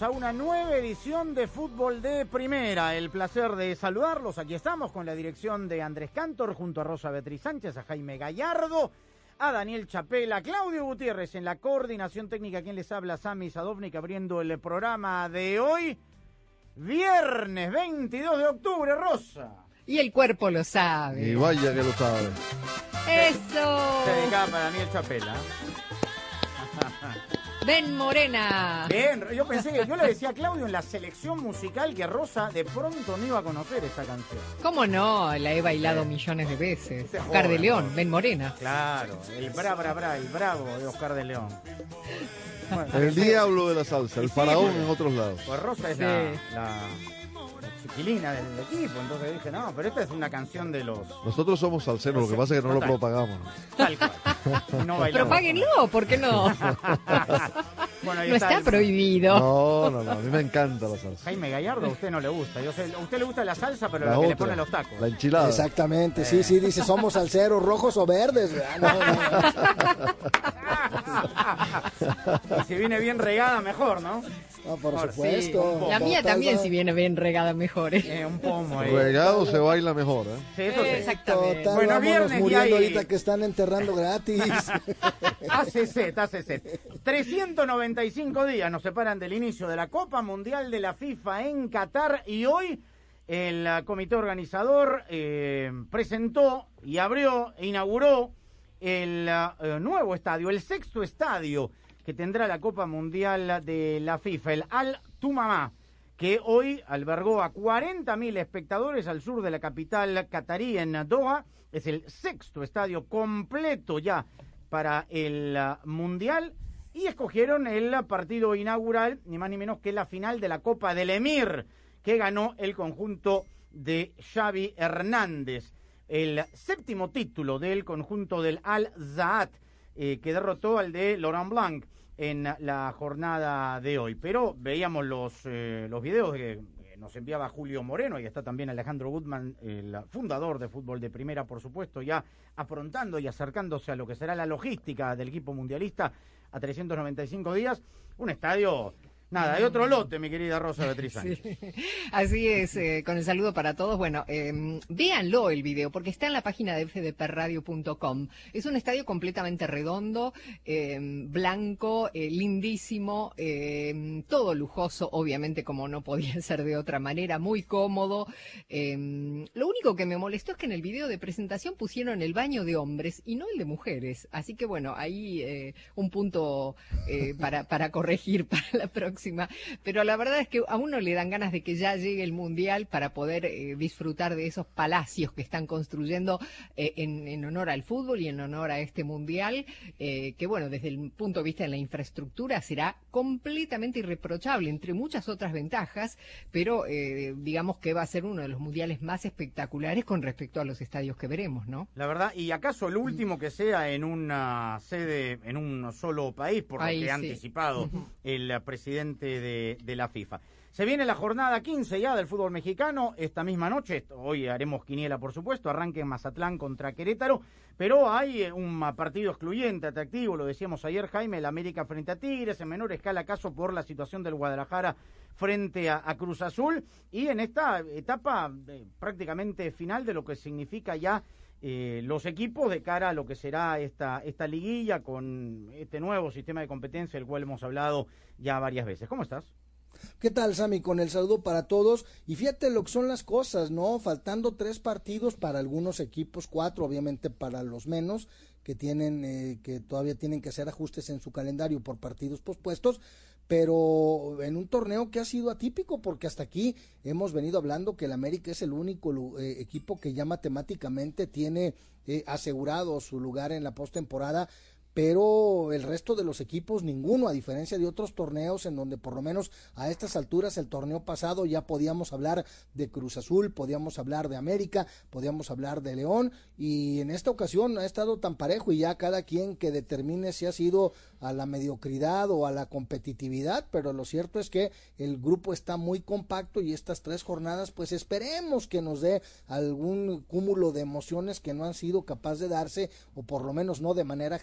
Bienvenidos a una nueva edición de Fútbol de Primera. El placer de saludarlos. Aquí estamos con la dirección de Andrés Cantor, junto a Rosa Beatriz Sánchez, a Jaime Gallardo, a Daniel Chapela, a Claudio Gutiérrez en la coordinación técnica. Quien les habla, Sami Sadovnik, abriendo el programa de hoy, viernes 22 de octubre, Rosa. Y el cuerpo lo sabe. Y vaya que lo sabe. Eso. Se dedicaba para Daniel Chapela. Ven Morena. Bien, yo pensé que yo le decía a Claudio en la selección musical que Rosa de pronto no iba a conocer esta canción. ¿Cómo no? La he bailado millones de veces. Usted es Oscar de León. Ven Morena. Claro, el bra, bra, bra, el bravo de Oscar de León. Bueno, El diablo de la salsa, el faraón en otros lados. Pues Rosa es Sí. la, la- la chiquilina del equipo, entonces dije, no, pero esta es una canción de los... Nosotros somos salseros, lo que pasa es que no lo propagamos. Tal cual. No bailamos. Propáguenlo, ¿por qué no? Bueno, No está el- prohibido. No, no, no, a mí me encanta la salsa. Jaime Gallardo, a usted no le gusta. Yo sé, a usted le gusta la salsa, pero La la, que le pone los tacos. la enchilada. Exactamente, sí, sí, dice, somos salseros, rojos o verdes. No, no, no. y si viene bien regada, mejor, ¿no? No, por supuesto. La mía también, si viene bien regada, mejor. ¿eh? Eh, un pomo ahí. Regado se baila mejor, ¿eh? Sí, eso sí. Exactamente. Total, Bueno, viernes y muriendo hay- ahorita que están enterrando gratis. ACC, ACC. 395 días nos separan del inicio de la Copa Mundial de la FIFA en Qatar y hoy el ah, comité organizador eh, presentó y abrió e inauguró el ah, nuevo estadio, el sexto estadio que tendrá la Copa Mundial de la FIFA, el Al Tumamá, que hoy albergó a 40.000 espectadores al sur de la capital catarí en Doha. Es el sexto estadio completo ya para el Mundial y escogieron el partido inaugural, ni más ni menos que la final de la Copa del Emir, que ganó el conjunto de Xavi Hernández. El séptimo título del conjunto del Al Zaat, eh, que derrotó al de Laurent Blanc en la jornada de hoy. Pero veíamos los, eh, los videos que nos enviaba Julio Moreno y está también Alejandro Gutman, el fundador de fútbol de primera, por supuesto, ya afrontando y acercándose a lo que será la logística del equipo mundialista a 395 días. Un estadio, nada, de otro lote, mi querida Rosa Beatriz Sánchez. Así es, eh, con el saludo para todos. Bueno, eh, véanlo el video, porque está en la página de fdpradio.com. Es un estadio completamente redondo, eh, blanco, lindísimo, todo lujoso, obviamente, como no podía ser de otra manera, muy cómodo. Lo único que me molestó es que en el video de presentación pusieron el baño de hombres y no el de mujeres. Así que bueno, ahí eh, un punto eh, para, corregir para la próxima. Pero la verdad es que a uno le dan ganas de que ya llegue el Mundial para poder eh, disfrutar de esos palacios que están construyendo en, en honor al fútbol y en honor a este Mundial, que bueno, desde el punto de vista de la infraestructura será completamente irreprochable, entre muchas otras ventajas, pero digamos que va a ser uno de los mundiales más espectaculares con respecto a los estadios que veremos, ¿no? La verdad, y acaso el último que sea en una sede, en un solo país, por Ahí lo que ha sí. anticipado el presidente de, de la FIFA. Se viene la jornada 15 ya del fútbol mexicano esta misma noche. Hoy haremos quiniela, por supuesto. Arranque en Mazatlán contra Querétaro. Pero hay eh, un partido excluyente, atractivo, lo decíamos ayer, Jaime, el América frente a Tigres, en menor escala acaso por la situación del Guadalajara frente a, Cruz Azul. Y en esta etapa eh, prácticamente final de lo que significa ya eh, los equipos de cara a lo que será esta, esta liguilla con este nuevo sistema de competencia, del cual hemos hablado ya varias veces. ¿Cómo estás? ¿Qué tal, Sammy? Con el saludo para todos. Y fíjate lo que son las cosas, ¿no? Faltando tres partidos para algunos equipos, cuatro, obviamente para los menos, que tienen, eh, que todavía tienen que hacer ajustes en su calendario por partidos pospuestos pero en un torneo que ha sido atípico porque hasta aquí hemos venido hablando que el América es el único eh, equipo que ya matemáticamente tiene eh, asegurado su lugar en la postemporada pero el resto de los equipos ninguno, a diferencia de otros torneos en donde por lo menos a estas alturas el torneo pasado ya podíamos hablar de Cruz Azul, podíamos hablar de América, podíamos hablar de León y en esta ocasión ha estado tan parejo y ya cada quien que determine si ha sido a la mediocridad o a la competitividad, pero lo cierto es que el grupo está muy compacto y estas tres jornadas pues esperemos que nos dé algún cúmulo de emociones que no han sido capaz de darse o por lo menos no de manera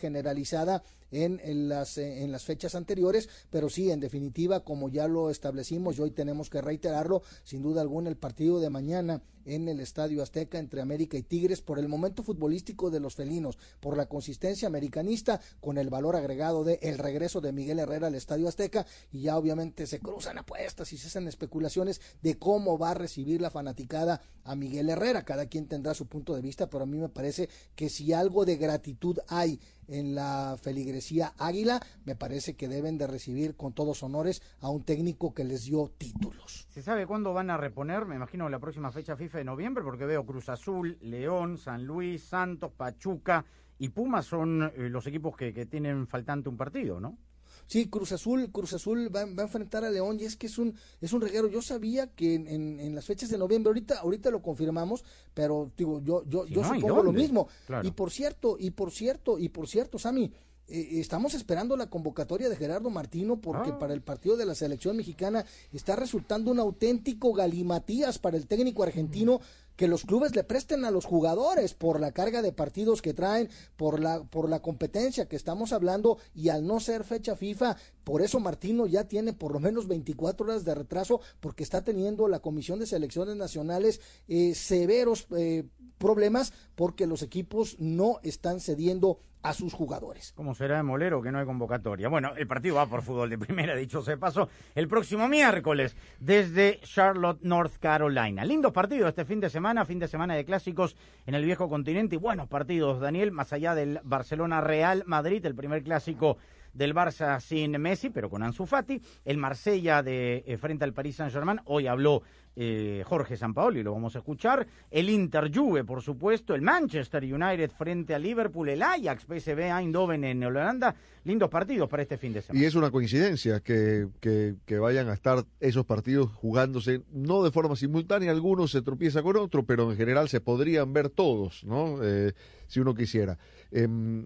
en, las, eh, en las fechas anteriores, pero sí, en definitiva, como ya lo establecimos y hoy tenemos que reiterarlo, sin duda alguna el partido de mañana en el Estadio Azteca entre América y Tigres por el momento futbolístico de los felinos, por la consistencia americanista, con el valor agregado de el regreso de Miguel Herrera al Estadio Azteca y ya obviamente se cruzan apuestas y se hacen especulaciones de cómo va a recibir la fanaticada a Miguel Herrera. Cada quien tendrá su punto de vista, pero a mí me parece que si algo de gratitud hay en la feligresía Águila, me parece que deben de recibir con todos honores a un técnico que les dio títulos. ¿Se sabe cuándo van a reponer? Me imagino la próxima fecha FIFA de noviembre, porque veo Cruz Azul, León, San Luis, Santos, Pachuca y Pumas son eh, los equipos que, que tienen faltante un partido, ¿no? Sí, Cruz Azul, Cruz Azul va, va, a enfrentar a León y es que es un es un reguero. Yo sabía que en, en, las fechas de noviembre, ahorita ahorita lo confirmamos, pero digo yo yo yo supongo lo mismo. Y por cierto, y por cierto, y por cierto, Sammy, eh, estamos esperando la convocatoria de Gerardo Martino porque ah. para el partido de la selección mexicana está resultando un auténtico galimatías para el técnico argentino que los clubes le presten a los jugadores por la carga de partidos que traen, por la, por la competencia que estamos hablando y al no ser fecha FIFA, por eso Martino ya tiene por lo menos 24 horas de retraso porque está teniendo la Comisión de Selecciones Nacionales eh, severos eh, problemas porque los equipos no están cediendo a sus jugadores. ¿Cómo será de molero que no hay convocatoria? Bueno, el partido va por fútbol de primera, dicho se paso, el próximo miércoles desde Charlotte, North Carolina. Lindo partido este fin de semana, fin de semana de clásicos en el viejo continente y buenos partidos, Daniel, más allá del Barcelona Real Madrid, el primer clásico del Barça sin Messi, pero con Ansu Fati, el Marsella de eh, frente al Paris Saint-Germain, hoy habló eh, Jorge Sampaoli, lo vamos a escuchar, el Inter Juve, por supuesto, el Manchester United frente al Liverpool, el Ajax, PSV Eindhoven en Holanda, lindos partidos para este fin de semana. Y es una coincidencia que, que, vayan a estar esos partidos jugándose, no de forma simultánea, algunos se tropieza con otro, pero en general se podrían ver todos, ¿no? Eh, si uno quisiera. Em,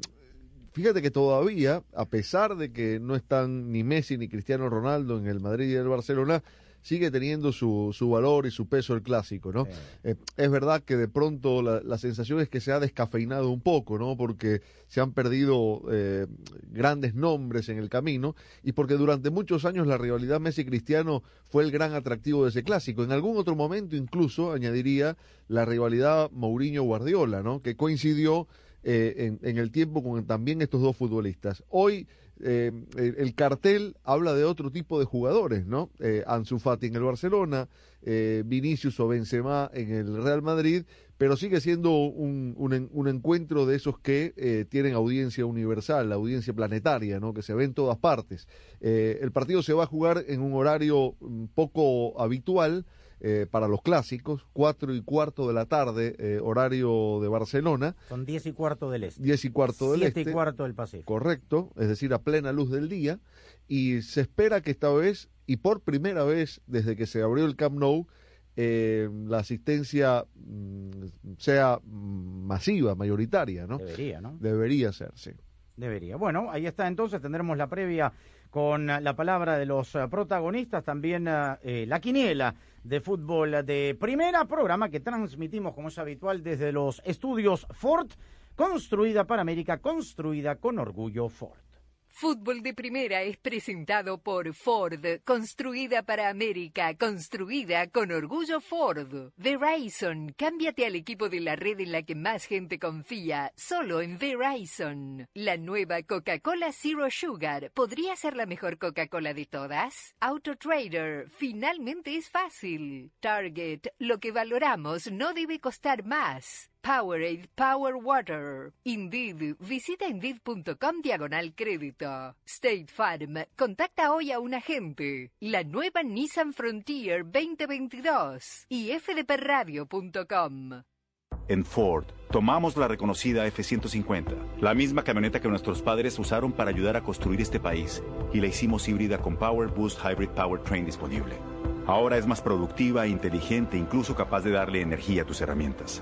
fíjate que todavía, a pesar de que no están ni Messi ni Cristiano Ronaldo en el Madrid y el Barcelona, sigue teniendo su, su valor y su peso el clásico, ¿no? Eh, es verdad que de pronto la, sensación es que se ha descafeinado un poco, ¿no? Porque se han perdido eh, grandes nombres en el camino y porque durante muchos años la rivalidad Messi-Cristiano fue el gran atractivo de ese clásico. En algún otro momento incluso añadiría la rivalidad Mourinho-Guardiola, ¿no? Que coincidió eh, en, el tiempo con también estos dos futbolistas. Hoy eh, el, cartel habla de otro tipo de jugadores, ¿no? Eh, Ansu Fati en el Barcelona, eh, Vinicius o Benzema en el Real Madrid, pero sigue siendo un, un, encuentro de esos que tienen audiencia universal, audiencia planetaria, ¿no? Que se ve en todas partes. el partido se va a jugar en un horario mm, poco habitual, eh, para los clásicos, cuatro y cuarto de la tarde, eh, horario de Barcelona. Son diez y cuarto del este. Diez y cuarto del este. y cuarto del Pacífico. Correcto, es decir, a plena luz del día. Y se espera que esta vez, y por primera vez desde que se abrió el Camp Nou, eh, la asistencia mm, sea masiva, mayoritaria, ¿no? Debería, ¿no? Debería ser, sí. Debería. Bueno, ahí está entonces, tendremos la previa con la palabra de los protagonistas, también la quiniela de fútbol de primera, programa que transmitimos como es habitual desde los estudios Ford, construida para América, construida con orgullo Ford. Fútbol de Primera es presentado por Ford, construida para América, construida con orgullo Ford. Verizon, cámbiate al equipo de la red en la que más gente confía, solo en Verizon. La nueva Coca-Cola Zero Sugar, ¿podría ser la mejor Coca-Cola de todas? AutoTrader, finalmente es fácil. Target, lo que valoramos no debe costar más. Powerade Power Water. Indeed, visita Indeed.com diagonal crédito. State Farm, contacta hoy a un agente. La nueva Nissan Frontier 2022 y fdpradio.com. En Ford, tomamos la reconocida F-150, la misma camioneta que nuestros padres usaron para ayudar a construir este país, y la hicimos híbrida con Power Boost Hybrid Powertrain disponible. Ahora es más productiva, inteligente, incluso capaz de darle energía a tus herramientas.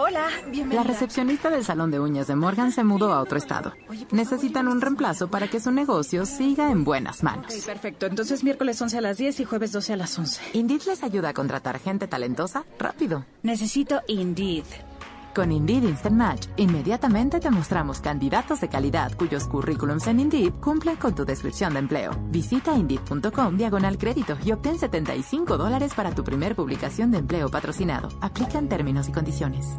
Hola, bienvenida. La recepcionista del salón de uñas de Morgan se mudó a otro estado. Necesitan un reemplazo para que su negocio siga en buenas manos. Perfecto. Entonces miércoles 11 a las 10 y jueves 12 a las 11. Indeed les ayuda a contratar gente talentosa rápido. Necesito Indeed. Con Indeed Instant Match, inmediatamente te mostramos candidatos de calidad cuyos currículums en Indeed cumplen con tu descripción de empleo. Visita Indeed.com diagonal crédito y obtén 75 dólares para tu primer publicación de empleo patrocinado. Aplican términos y condiciones.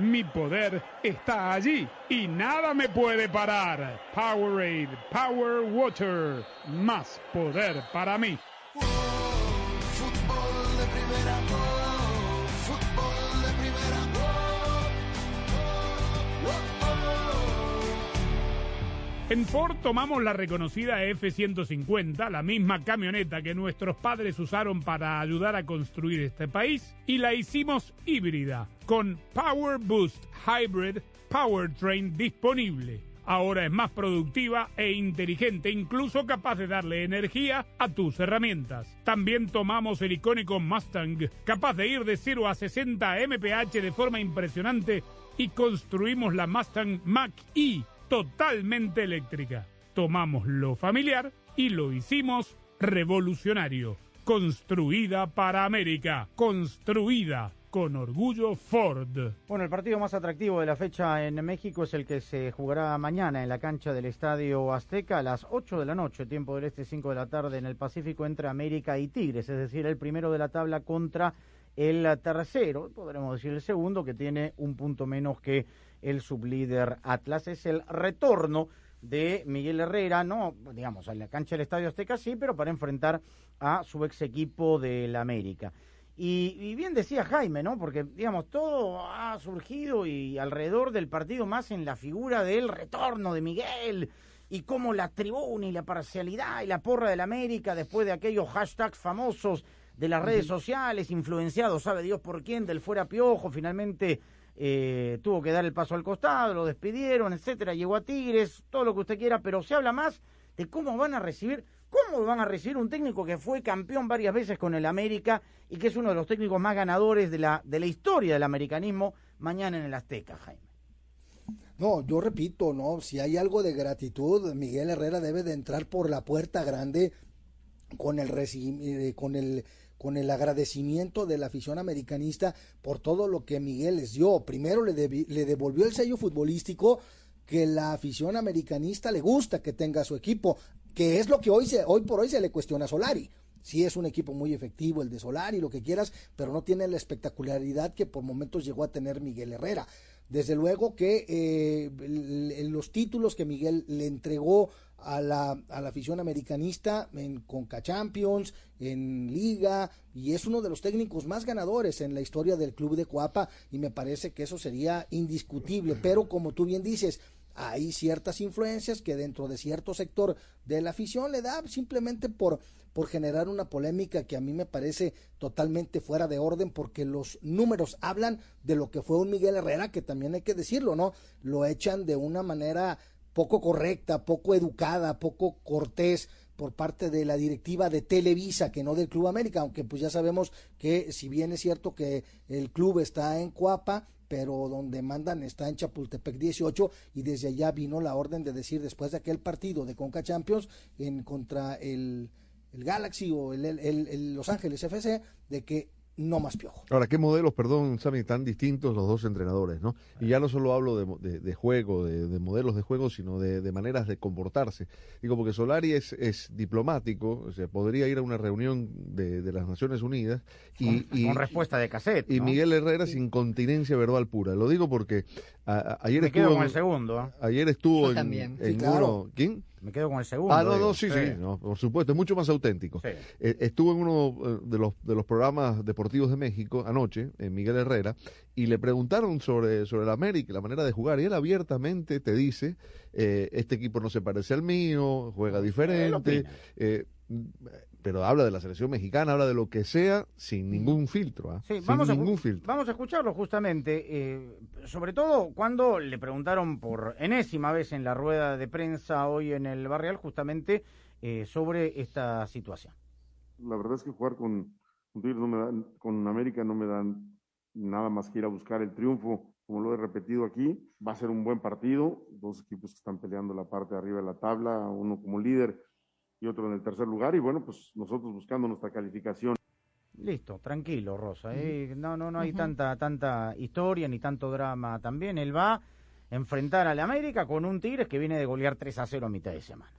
Mi poder está allí y nada me puede parar. Powerade, Power Water, más poder para mí. En Ford tomamos la reconocida F-150, la misma camioneta que nuestros padres usaron para ayudar a construir este país, y la hicimos híbrida, con Power Boost Hybrid Powertrain disponible. Ahora es más productiva e inteligente, incluso capaz de darle energía a tus herramientas. También tomamos el icónico Mustang, capaz de ir de 0 a 60 mph de forma impresionante, y construimos la Mustang Mach-E totalmente eléctrica. Tomamos lo familiar y lo hicimos revolucionario. Construida para América. Construida con orgullo Ford. Bueno, el partido más atractivo de la fecha en México es el que se jugará mañana en la cancha del Estadio Azteca a las 8 de la noche, tiempo del este 5 de la tarde en el Pacífico entre América y Tigres, es decir, el primero de la tabla contra el tercero, podremos decir el segundo, que tiene un punto menos que el sublíder Atlas. Es el retorno de Miguel Herrera, no, digamos, a la cancha del Estadio Azteca sí, pero para enfrentar a su ex equipo del América. Y, bien decía Jaime, ¿no? Porque, digamos, todo ha surgido y alrededor del partido más en la figura del retorno de Miguel y cómo la tribuna y la parcialidad y la porra del América después de aquellos hashtags famosos de las redes sociales, influenciados, sabe Dios por quién, del fuera piojo, finalmente eh, tuvo que dar el paso al costado, lo despidieron, etcétera, llegó a Tigres, todo lo que usted quiera, pero se habla más de cómo van a recibir ¿Cómo van a recibir un técnico que fue campeón varias veces con el América y que es uno de los técnicos más ganadores de la, de la historia del americanismo mañana en el Azteca, Jaime? No, yo repito, no, si hay algo de gratitud, Miguel Herrera debe de entrar por la puerta grande con el eh, con el con el agradecimiento de la afición americanista por todo lo que Miguel les dio. Primero le, le devolvió el sello futbolístico que la afición americanista le gusta que tenga su equipo que es lo que hoy, se, hoy por hoy se le cuestiona a Solari. Sí es un equipo muy efectivo el de Solari, lo que quieras, pero no tiene la espectacularidad que por momentos llegó a tener Miguel Herrera. Desde luego que eh, los títulos que Miguel le entregó a la, a la afición americanista en Conca Champions, en Liga, y es uno de los técnicos más ganadores en la historia del club de Coapa, y me parece que eso sería indiscutible. Pero como tú bien dices, hay ciertas influencias que dentro de cierto sector de la afición le da simplemente por, por generar una polémica que a mí me parece totalmente fuera de orden porque los números hablan de lo que fue un Miguel Herrera que también hay que decirlo, ¿no? Lo echan de una manera poco correcta, poco educada, poco cortés por parte de la directiva de Televisa, que no del Club América, aunque pues ya sabemos que si bien es cierto que el club está en Cuapa, pero donde mandan está en Chapultepec 18 y desde allá vino la orden de decir después de aquel partido de Conca Champions en contra el, el Galaxy o el, el, el Los Ángeles FC de que no más piojo. Ahora, ¿qué modelos, perdón, Sammy, tan distintos los dos entrenadores, no? Y ya no solo hablo de, de, juego, de, modelos de juego, sino de, maneras de comportarse. Digo, porque Solari es, es diplomático, o sea, podría ir a una reunión de, las Naciones Unidas y... Con, respuesta de cassette, Y Miguel Herrera sin incontinencia verbal pura. Lo digo porque ayer estuvo... Quedo con el segundo. ¿eh? Ayer estuvo en, uno... ¿Quién? Me quedo con el segundo. Ah, no, no, sí, sí, por supuesto, es mucho más auténtico. Eh, estuvo en uno eh, de los, de los programas deportivos de México anoche, en Miguel Herrera, y le preguntaron sobre, sobre el América, la manera de jugar, y él abiertamente te dice, eh, este equipo no se parece al mío, juega diferente pero habla de la selección mexicana, habla de lo que sea sin ningún filtro. ¿ah? Sí, vamos, a, vamos a escucharlo justamente, eh, sobre todo cuando le preguntaron por enésima vez en la rueda de prensa hoy en el Barrial justamente eh, sobre esta situación. La verdad es que jugar con, no me con América no me dan nada más que ir a buscar el triunfo, como lo he repetido aquí. Va a ser un buen partido, dos equipos que están peleando la parte de arriba de la tabla, uno como líder y otro en el tercer lugar. Y bueno, pues nosotros buscando nuestra calificación. Listo, tranquilo, Rosa. ¿eh? No, no, no hay tanta, tanta historia ni tanto drama también. Él va enfrentar al América con un Tigres que viene de golear 3 a 0 a mitad de semana.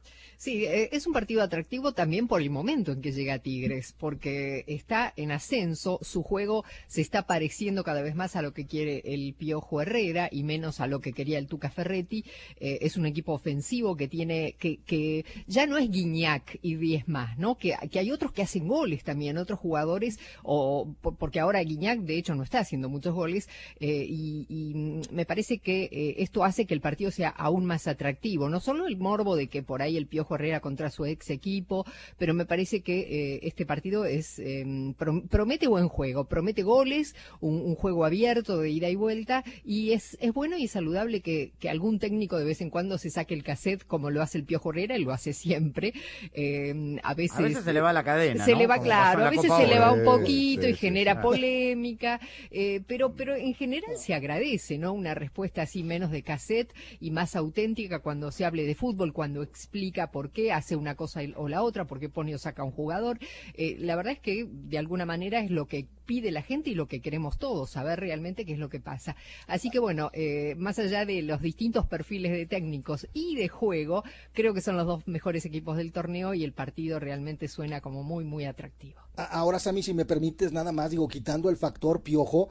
Sí, eh, es un partido atractivo también por el momento en que llega Tigres, porque está en ascenso, su juego se está pareciendo cada vez más a lo que quiere el Piojo Herrera y menos a lo que quería el Tuca Ferretti. Eh, es un equipo ofensivo que tiene, que, que ya no es Guiñac y 10 más, ¿no? Que, hay otros que hacen goles también, otros jugadores, o porque ahora Guiñac de hecho no está haciendo muchos goles, eh, y, me parece que esto hace que el partido sea aún más atractivo. No solo el morbo de que por ahí el Piojo Herrera contra su ex equipo, pero me parece que eh, este partido es em, promete buen juego, promete goles, un, juego abierto de ida y vuelta, y es, es bueno y saludable que, que, algún técnico de vez en cuando se saque el cassette como lo hace el Piojo Herrera, y lo hace siempre. Em, a, veces, se le va la cadena. Se le va, claro, a veces se le va un poquito y genera polémica, eh, pero, pero en general se agradece, ¿no? Una respuesta así menos de cassette y más auténtica cuando se hable de fútbol, cuando explica por qué hace una cosa o la otra, por qué pone o saca un jugador. Eh, la verdad es que de alguna manera es lo que pide la gente y lo que queremos todos, saber realmente qué es lo que pasa. Así que bueno, eh, más allá de los distintos perfiles de técnicos y de juego, creo que son los dos mejores equipos del torneo y el partido realmente suena como muy, muy atractivo. Ahora, Sammy, si me permites nada más, digo, quitando el factor piojo,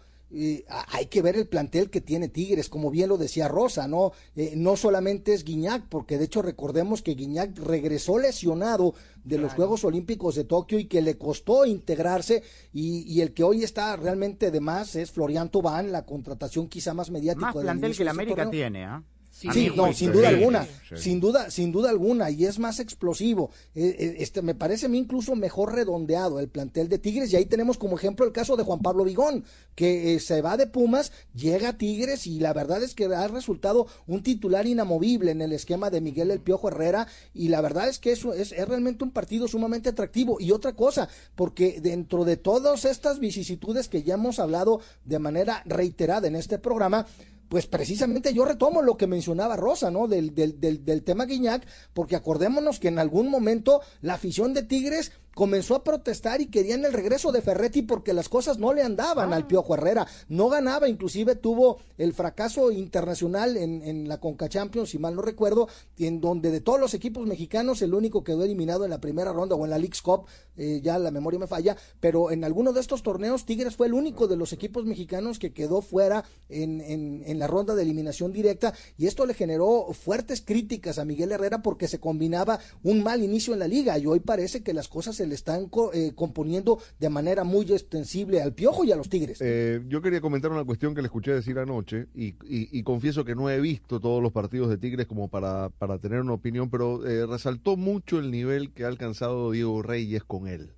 hay que ver el plantel que tiene Tigres, como bien lo decía Rosa, ¿no? Eh, no solamente es Guiñac, porque de hecho recordemos que Guiñac regresó lesionado de los Juegos Olímpicos de Tokio y que le costó integrarse y, el que hoy está realmente de más es Florian Tobán, la contratación quizá más mediática. Más plantel que la América tiene, ¿ah? Sí, no, sin duda alguna, sin duda, sin duda alguna, y es más explosivo. Eh, eh, este, me parece a mí incluso mejor redondeado el plantel de Tigres, y ahí tenemos como ejemplo el caso de Juan Pablo Vigón, que eh, se va de Pumas, llega a Tigres, y la verdad es que ha resultado un titular inamovible en el esquema de Miguel El Piojo Herrera, y la verdad es que eso es, es realmente un partido sumamente atractivo. Y otra cosa, porque dentro de todas estas vicisitudes que ya hemos hablado de manera reiterada en este programa, pues precisamente yo retomo lo que mencionaba Rosa, ¿no? Del, del, del, del tema Guiñac, porque acordémonos que en algún momento la afición de Tigres comenzó a protestar y querían el regreso de Ferretti porque las cosas no le andaban al Piojo Herrera, no ganaba, inclusive tuvo el fracaso internacional en, en la Conca Champions, si mal no recuerdo, en donde de todos los equipos mexicanos el único quedó eliminado en la primera ronda o en la League's Cup, eh, ya la memoria me falla, pero en alguno de estos torneos Tigres fue el único de los equipos mexicanos que quedó fuera en, en, en la ronda de eliminación directa y esto le generó fuertes críticas a Miguel Herrera porque se combinaba un mal inicio en la liga y hoy parece que las cosas se le están eh, componiendo de manera muy extensible al Piojo y a los Tigres. Eh, yo quería comentar una cuestión que le escuché decir anoche y, confieso que no he visto todos los partidos de Tigres como para, para tener una opinión, pero eh, resaltó mucho el nivel que ha alcanzado Diego Reyes con él.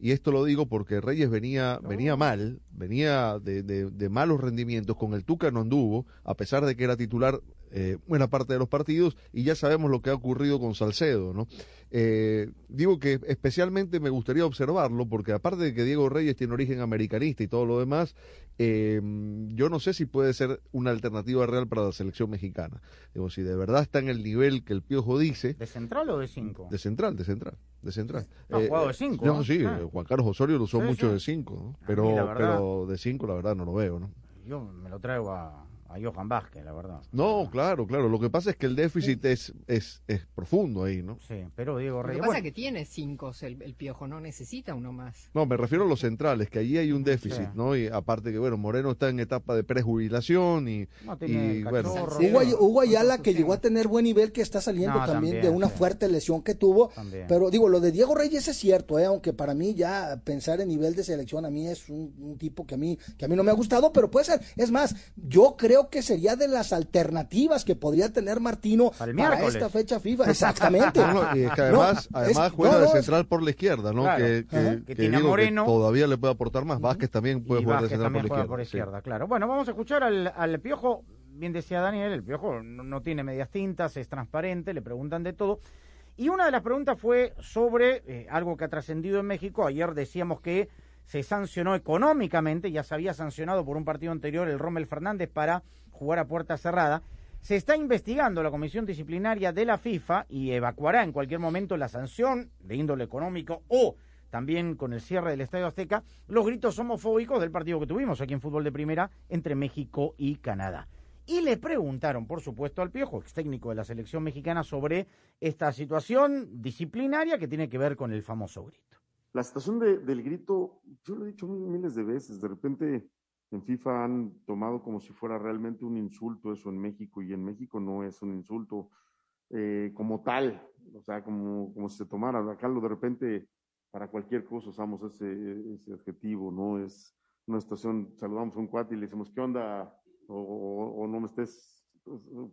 Y esto lo digo porque Reyes venía, venía mal, venía de, de, malos rendimientos, con el Tuca no anduvo, a pesar de que era titular eh, buena parte de los partidos y ya sabemos lo que ha ocurrido con Salcedo, ¿no? Eh, digo que especialmente me gustaría observarlo porque aparte de que Diego Reyes tiene origen americanista y todo lo demás, eh, yo no sé si puede ser una alternativa real para la selección mexicana. Digo, si de verdad está en el nivel que el Piojo dice. ¿De central o de cinco? De central, de central, de central. No, jugado de cinco. No, sí, ah. Juan Carlos Osorio lo usó mucho de cinco, pero, pero de cinco la verdad no lo veo, ¿no? Yo me lo traigo a a Johan Vázquez, la verdad. No, claro, claro. Lo que pasa es que el déficit es, es, es profundo ahí, ¿no? Sí, pero Diego Reyes. Lo que pasa es que tiene cinco el, piojo, no necesita uno más. No, me refiero a los centrales, que allí hay un déficit, ¿no? Y aparte que, bueno, Moreno está en etapa de prejubilación y. No, y bueno. Hugo, Ayala, que llegó a tener buen nivel, que está saliendo también, de una fuerte lesión que tuvo. Pero digo, lo de Diego Reyes es cierto, ¿eh? aunque para mí ya pensar en nivel de selección a mí es un, un tipo que a mí, que a mí no me ha gustado, pero puede ser. Es más, yo creo que sería de las alternativas que podría tener Martino para esta fecha FIFA. Exactamente. y es que además, además juega de central por la izquierda, ¿no? Que, tiene Moreno. todavía le puede aportar más. Vázquez también puede jugar de central por la izquierda. claro. Bueno, vamos a escuchar al, Piojo. Bien decía Daniel, el Piojo no, tiene medias tintas, es transparente, le preguntan de todo. Y una de las preguntas fue sobre eh, algo que ha trascendido en México. Ayer decíamos que se sancionó económicamente, ya se había sancionado por un partido anterior el Rommel Fernández para jugar a puerta cerrada. Se está investigando la comisión disciplinaria de la FIFA y evacuará en cualquier momento la sanción de índole económico o también con el cierre del Estadio Azteca, los gritos homofóbicos del partido que tuvimos aquí en fútbol de primera entre México y Canadá. Y le preguntaron, por supuesto, al Piojo, ex técnico de la selección mexicana, sobre esta situación disciplinaria que tiene que ver con el famoso grito. La situación del grito, yo lo he dicho miles de veces, de repente en FIFA han tomado como si fuera realmente un insulto eso en México y en México no es un insulto eh, como tal, o sea, como, como si se tomara. Acá lo de repente para cualquier cosa usamos ese, ese adjetivo, ¿no? Es una situación, saludamos a un cuate y le decimos, ¿qué onda? O, no me estés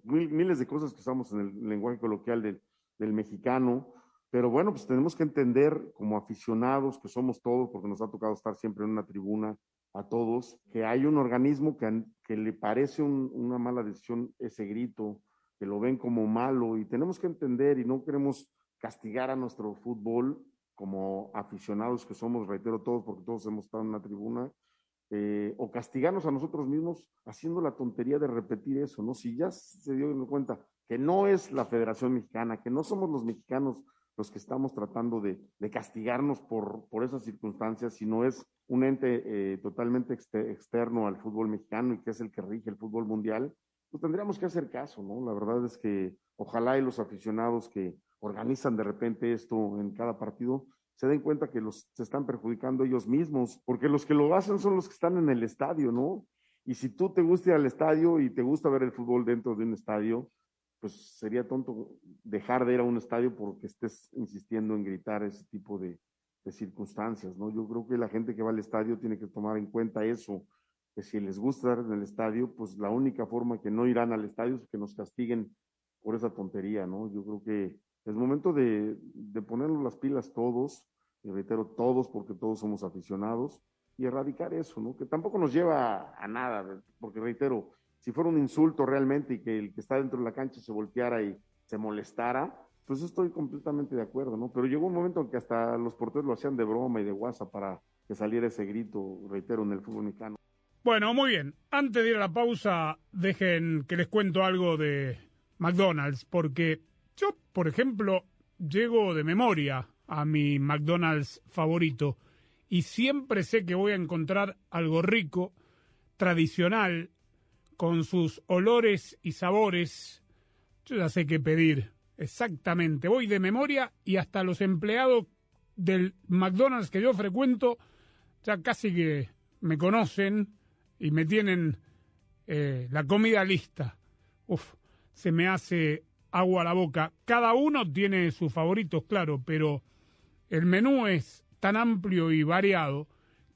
mil- miles de cosas que usamos en el lenguaje coloquial del, del mexicano, pero bueno, pues tenemos que entender como aficionados que somos todos, porque nos ha tocado estar siempre en una tribuna a todos, que hay un organismo que, que le parece un- una mala decisión ese grito, que lo ven como malo y tenemos que entender y no queremos castigar a nuestro fútbol como aficionados que somos, reitero todos, porque todos hemos estado en una tribuna, eh, o castigarnos a nosotros mismos haciendo la tontería de repetir eso, ¿no? Si ya se dio cuenta que no es la Federación Mexicana, que no somos los mexicanos los que estamos tratando de, de castigarnos por, por esas circunstancias, sino es un ente eh, totalmente exte- externo al fútbol mexicano y que es el que rige el fútbol mundial, pues tendríamos que hacer caso, ¿no? La verdad es que ojalá y los aficionados que organizan de repente esto en cada partido se den cuenta que los se están perjudicando ellos mismos, porque los que lo hacen son los que están en el estadio, ¿no? Y si tú te gusta ir al estadio y te gusta ver el fútbol dentro de un estadio, pues sería tonto dejar de ir a un estadio porque estés insistiendo en gritar ese tipo de, de circunstancias, ¿no? Yo creo que la gente que va al estadio tiene que tomar en cuenta eso, que si les gusta estar en el estadio, pues la única forma que no irán al estadio es que nos castiguen por esa tontería, ¿no? Yo creo que es momento de, de ponernos las pilas todos, y reitero todos porque todos somos aficionados, y erradicar eso, ¿no? Que tampoco nos lleva a nada, porque reitero, si fuera un insulto realmente y que el que está dentro de la cancha se volteara y se molestara, pues estoy completamente de acuerdo, ¿no? Pero llegó un momento en que hasta los porteros lo hacían de broma y de guasa para que saliera ese grito, reitero, en el fútbol mexicano. Bueno, muy bien. Antes de ir a la pausa, dejen que les cuento algo de McDonald's, porque yo, por ejemplo, llego de memoria a mi McDonald's favorito y siempre sé que voy a encontrar algo rico, tradicional, con sus olores y sabores. Yo ya sé qué pedir, exactamente. Voy de memoria y hasta los empleados del McDonald's que yo frecuento ya casi que me conocen y me tienen eh, la comida lista. Uf, se me hace agua a la boca. Cada uno tiene sus favoritos, claro, pero el menú es tan amplio y variado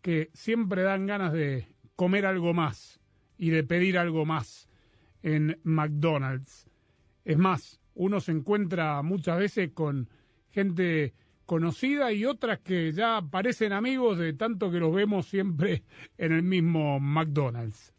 que siempre dan ganas de comer algo más y de pedir algo más en McDonald's. Es más, uno se encuentra muchas veces con gente conocida y otras que ya parecen amigos de tanto que los vemos siempre en el mismo McDonald's.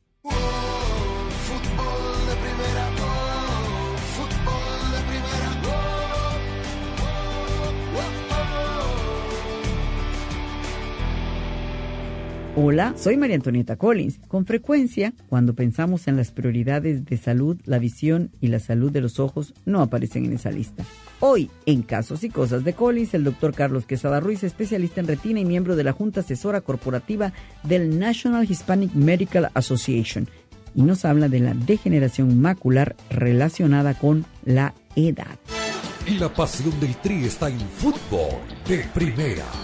Hola, soy María Antonieta Collins. Con frecuencia, cuando pensamos en las prioridades de salud, la visión y la salud de los ojos no aparecen en esa lista. Hoy, en Casos y Cosas de Collins, el doctor Carlos Quesada Ruiz, especialista en retina y miembro de la Junta Asesora Corporativa del National Hispanic Medical Association, y nos habla de la degeneración macular relacionada con la edad. Y la pasión del Tri está en fútbol de primera.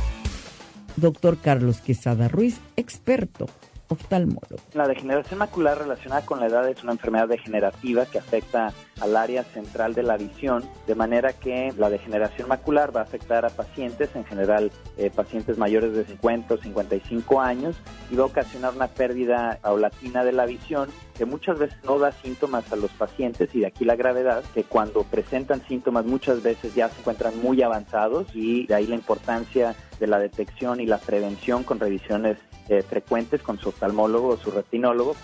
Doctor Carlos Quesada Ruiz, experto La degeneración macular relacionada con la edad es una enfermedad degenerativa que afecta al área central de la visión, de manera que la degeneración macular va a afectar a pacientes, en general eh, pacientes mayores de 50 o 55 años, y va a ocasionar una pérdida paulatina de la visión que muchas veces no da síntomas a los pacientes y de aquí la gravedad, que cuando presentan síntomas muchas veces ya se encuentran muy avanzados y de ahí la importancia de la detección y la prevención con revisiones eh, frecuentes con su oftalmólogo o su retinólogo.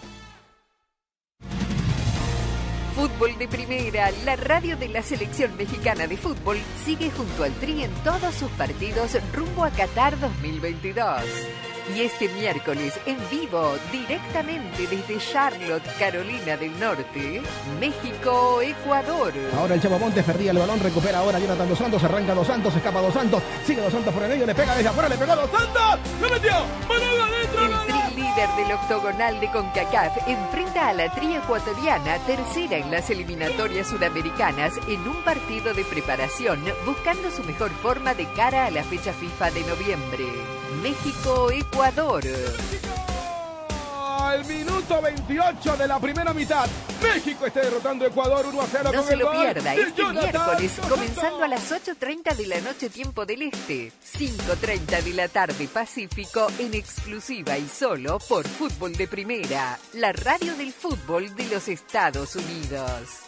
Fútbol de Primera, la radio de la selección mexicana de fútbol, sigue junto al Tri en todos sus partidos rumbo a Qatar 2022. Y este miércoles, en vivo, directamente desde Charlotte, Carolina del Norte, México, Ecuador. Ahora el Chavo Montes perdía el balón, recupera ahora Jonathan Dos Santos, arranca Dos Santos, escapa Dos Santos, sigue Dos Santos por el medio, le pega desde afuera, le pegó Dos Santos, ¡lo metió! ¡Balón adentro! El tri líder del octogonal de CONCACAF enfrenta a la tri ecuatoriana, tercera en las eliminatorias sudamericanas, en un partido de preparación, buscando su mejor forma de cara a la fecha FIFA de noviembre. México-Ecuador. Al minuto 28 de la primera mitad, México está derrotando a Ecuador 1 a 0 No con se el lo pierda este miércoles, comenzando a las 8.30 de la noche tiempo del Este, 5.30 de la tarde Pacífico, en exclusiva y solo por Fútbol de Primera, la radio del fútbol de los Estados Unidos.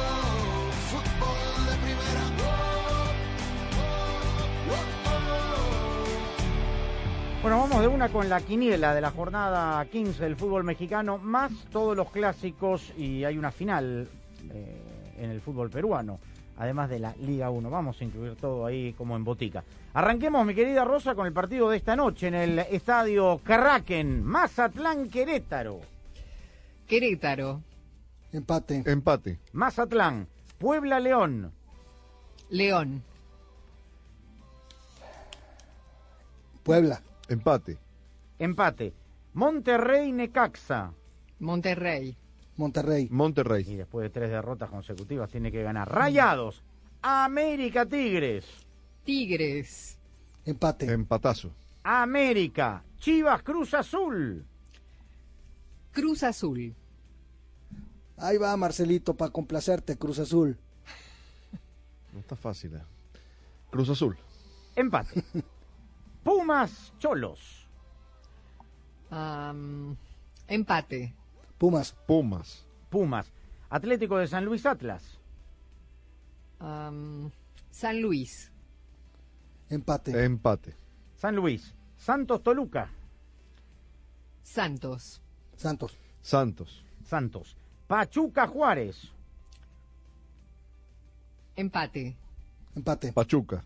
Bueno, vamos de una con la quiniela de la jornada 15 del fútbol mexicano, más todos los clásicos y hay una final eh, en el fútbol peruano, además de la Liga 1. Vamos a incluir todo ahí como en botica. Arranquemos, mi querida Rosa, con el partido de esta noche en el estadio Carraquen, Mazatlán Querétaro. Querétaro. Empate. Empate. Mazatlán, Puebla León, León. Puebla. Empate. empate. Monterrey Necaxa. Monterrey. Monterrey. Monterrey. Y después de tres derrotas consecutivas tiene que ganar. Rayados, América Tigres. Tigres. Empate. Empatazo. América, Chivas Cruz Azul. Cruz Azul. Ahí va Marcelito para complacerte, Cruz Azul. No está fácil. eh. Cruz Azul. Empate. Pumas Cholos. Empate. Pumas. Pumas. Pumas. Atlético de San Luis Atlas. San Luis. Empate. Empate. San Luis. Santos Toluca. Santos. Santos. Santos. Santos. Pachuca Juárez. Empate. Empate. Pachuca.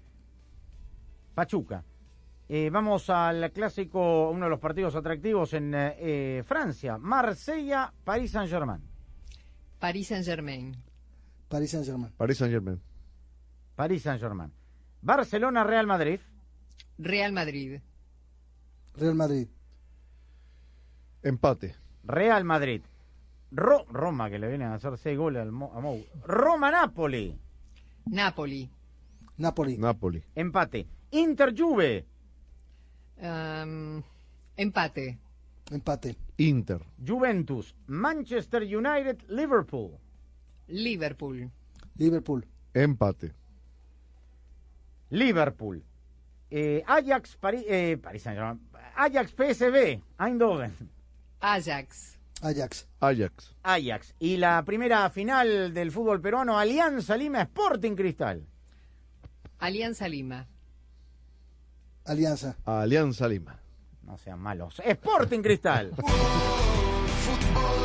Pachuca. Eh, vamos al clásico, uno de los partidos atractivos en eh, eh, Francia. Marsella, París Saint-Germain. Paris Saint-Germain. Paris Saint-Germain. Paris Saint Germain. París Saint-Germain. Barcelona, Real Madrid. Real Madrid. Real Madrid. Empate. Real Madrid. Ro- Roma, que le vienen a hacer seis goles al Mo- a Mou. Roma, Napoli. Napoli. Napoli. Napoli. Empate. Inter, Juve. Am, empate. Empate. Inter. Juventus. Manchester United, Liverpool. Liverpool. Liverpool. Empate. Liverpool. Eh, Ajax, París, eh, París. Ajax, PSV. Eindhoven. Ajax. Ajax. Ajax. Ajax. Y la primera final del fútbol peruano, Alianza Lima Sporting Cristal. Alianza Lima. Alianza. Alianza Lima. No sean malos. Sporting Cristal.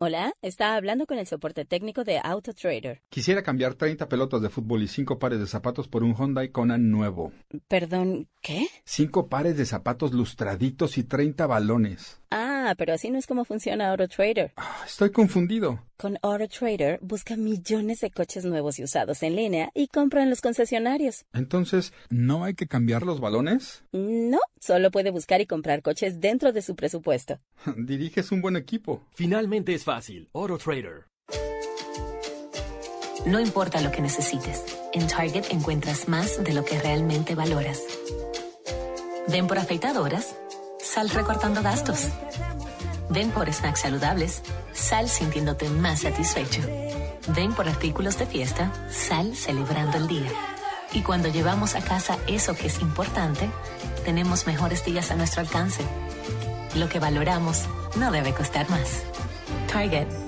Hola, está hablando con el soporte técnico de AutoTrader. Quisiera cambiar 30 pelotas de fútbol y 5 pares de zapatos por un Hyundai Conan nuevo. Perdón, ¿qué? 5 pares de zapatos lustraditos y 30 balones. Ah, pero así no es como funciona AutoTrader. Estoy confundido. Con AutoTrader busca millones de coches nuevos y usados en línea y compra en los concesionarios. Entonces, ¿no hay que cambiar los balones? No, solo puede buscar y comprar coches dentro de su presupuesto. Diriges un buen equipo. Finalmente es fácil. AutoTrader. No importa lo que necesites, en Target encuentras más de lo que realmente valoras. Ven por afeitadoras, sal recortando gastos. Ven por snacks saludables, sal sintiéndote más satisfecho. Ven por artículos de fiesta, sal celebrando el día. Y cuando llevamos a casa eso que es importante, tenemos mejores días a nuestro alcance. Lo que valoramos no debe costar más. Target.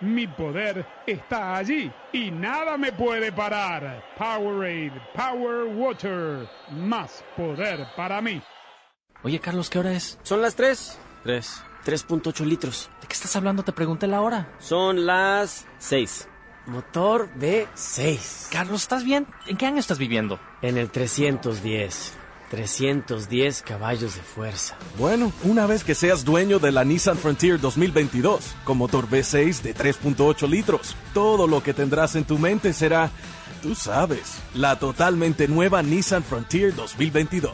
Mi poder está allí y nada me puede parar. Powerade, Power Water, más poder para mí. Oye, Carlos, ¿qué hora es? Son las 3. 3. 3.8 litros. ¿De qué estás hablando? Te pregunté la hora. Son las 6. Motor V6. Carlos, ¿estás bien? ¿En qué año estás viviendo? En el 310. 310 caballos de fuerza. Bueno, una vez que seas dueño de la Nissan Frontier 2022, con motor V6 de 3.8 litros, todo lo que tendrás en tu mente será, tú sabes, la totalmente nueva Nissan Frontier 2022.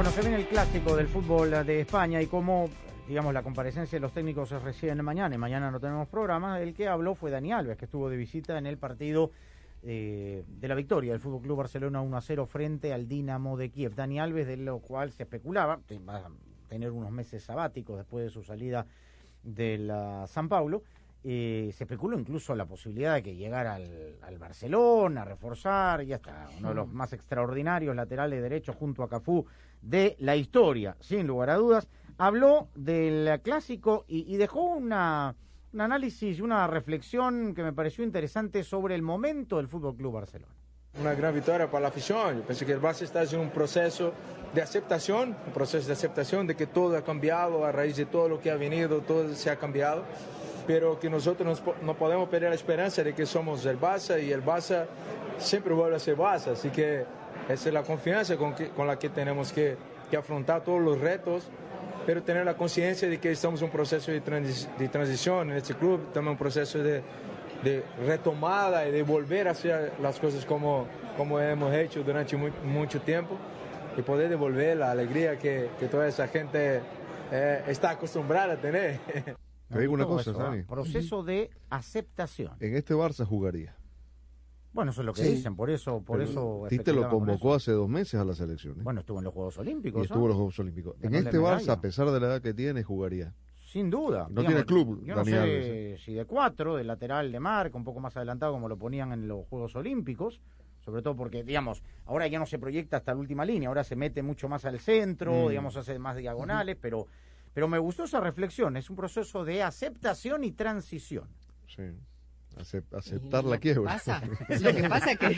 Bueno, se viene el clásico del fútbol de España y como, digamos, la comparecencia de los técnicos es recién mañana y mañana no tenemos programa, el que habló fue Dani Alves, que estuvo de visita en el partido eh, de la victoria del Fútbol Club Barcelona 1 a 0 frente al Dinamo de Kiev. Dani Alves, de lo cual se especulaba, va a tener unos meses sabáticos después de su salida ah, San Paulo. eh, se especuló incluso la posibilidad de que llegara al, al Barcelona a reforzar, ya está, uno de los más extraordinarios laterales derechos junto a Cafú de la historia, sin lugar a dudas. Habló del clásico y, y dejó una, un análisis y una reflexión que me pareció interesante sobre el momento del Fútbol Club Barcelona. Una gran victoria para la afición. Yo pienso que el Barça está en un proceso de aceptación, un proceso de aceptación de que todo ha cambiado a raíz de todo lo que ha venido, todo se ha cambiado, pero que nosotros no podemos perder la esperanza de que somos el Barça y el Barça siempre vuelve a ser Barça. Así que esa es la confianza con, que- con la que tenemos que, que afrontar todos los retos, pero tener la conciencia de que estamos en un proceso de, transi- de transición en este club, en un proceso de, de retomada y de volver a hacer las cosas como, como hemos hecho durante mu- mucho tiempo y poder devolver la alegría que, que toda esa gente eh, está acostumbrada a tener. Te digo una cosa, eso, ¿ah? Dani. Proceso de aceptación. En este Barça jugaría. Bueno, eso es lo que Sí. dicen, por eso, por Pero eso. Tite lo convocó hace dos meses a la selección. ¿eh? Bueno, estuvo en los Juegos Olímpicos. y estuvo en los Juegos Olímpicos. En este Barça, a pesar de la edad que tiene, jugaría. Sin duda. No tiene club, Yo no sé ¿eh? si de cuatro, de lateral de marca, un poco más adelantado como lo ponían en los Juegos Olímpicos. Sobre todo porque, digamos, ahora ya no se proyecta hasta la última línea, ahora se mete mucho más al centro, Mm. digamos, hace más diagonales, pero, pero me gustó esa reflexión. Es un proceso de aceptación y transición. Sí. Acep- aceptar la quiebra. pasa- Lo que pasa es que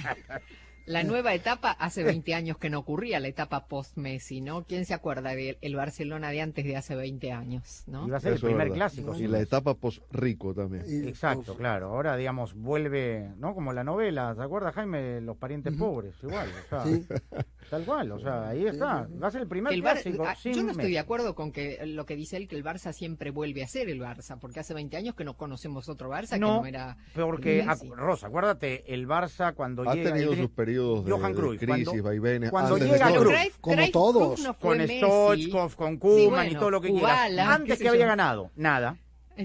la nueva etapa hace 20 años que no ocurría, la etapa post-Messi, ¿no? ¿Quién se acuerda del el Barcelona de antes de hace 20 años, no? Iba a ser el Eso es primer clásico. Y la etapa post-rico también. Exacto, claro. Ahora, digamos, vuelve, ¿no? Como la novela, ¿te acuerdas, Jaime? Los parientes pobres, igual. O sea, Sí. Tal cual, o sea, ahí está. Va a ser el primer el Bar- clásico. ah, sin yo no estoy Messi. de acuerdo con que lo que dice él, que el Barça siempre vuelve a ser el Barça, porque hace 20 años que no conocemos otro Barça No, que no era. Porque, Messi. acu- Rosa, acuérdate, el Barça cuando Ha llega... tenido el- sus periodos de, Johan de Cruyff, crisis, cuando- vaivenes. Cuando de llega. Cruyff, Cruyff- Como Cruyff todos. no con. Stoichkov, con Koeman Sí, y todo lo que Kubala, quieras. Antes que había ganado, nada.